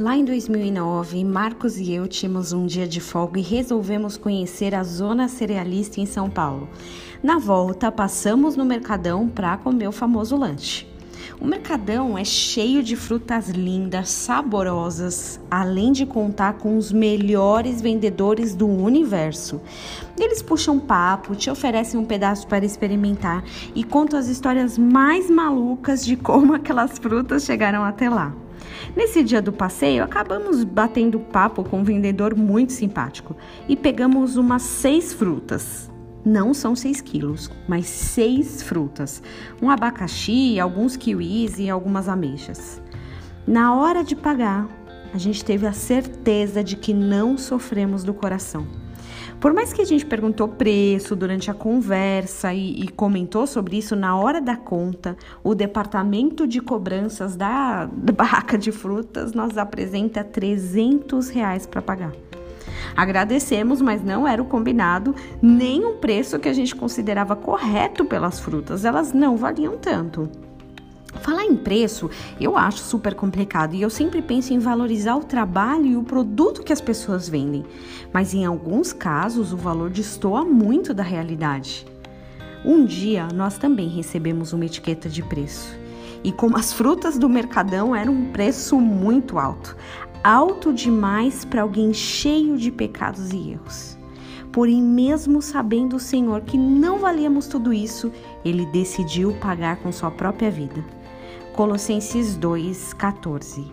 Lá em 2009, Marcos e eu tínhamos um dia de folga e resolvemos conhecer a zona cerealista em São Paulo. Na volta, passamos no Mercadão para comer o famoso lanche. O Mercadão é cheio de frutas lindas, saborosas, além de contar com os melhores vendedores do universo. Eles puxam papo, te oferecem um pedaço para experimentar e contam as histórias mais malucas de como aquelas frutas chegaram até lá. Nesse dia do passeio, acabamos batendo papo com um vendedor muito simpático e pegamos umas seis frutas. Não são seis quilos, mas seis frutas: um abacaxi, alguns kiwis e algumas ameixas. Na hora de pagar, a gente teve a certeza de que não sofremos do coração. Por mais que a gente perguntou preço durante a conversa e, e, comentou sobre isso na hora da conta, o departamento de cobranças da, barraca de frutas nos apresenta 300 reais para pagar. Agradecemos, mas não era o combinado, nem um preço que a gente considerava correto pelas frutas, elas não valiam tanto. Falar em preço eu acho super complicado e eu sempre penso em valorizar o trabalho e o produto que as pessoas vendem, mas em alguns casos o valor destoa muito da realidade. Um dia nós também recebemos uma etiqueta de preço e como as frutas do mercadão eram um preço muito alto, alto demais para alguém cheio de pecados e erros. Porém, mesmo sabendo o Senhor que não valíamos tudo isso, ele decidiu pagar com sua própria vida. Colossenses 2:14.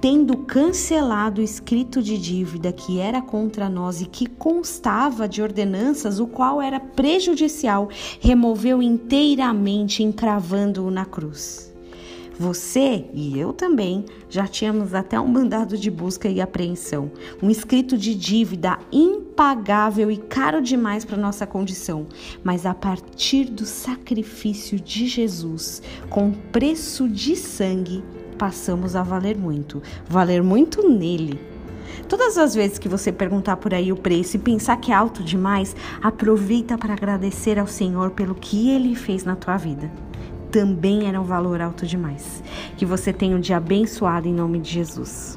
Tendo cancelado o escrito de dívida que era contra nós e que constava de ordenanças, o qual era prejudicial, removeu inteiramente, encravando-o na cruz. Você e eu também já tínhamos até um mandado de busca e apreensão, um escrito de dívida impagável e caro demais para nossa condição, mas a partir do sacrifício de Jesus, com preço de sangue, passamos a valer muito, valer muito nele. Todas as vezes que você perguntar por aí o preço e pensar que é alto demais, aproveita para agradecer ao Senhor pelo que ele fez na tua vida também era um valor alto demais. Que você tenha um dia abençoado em nome de Jesus.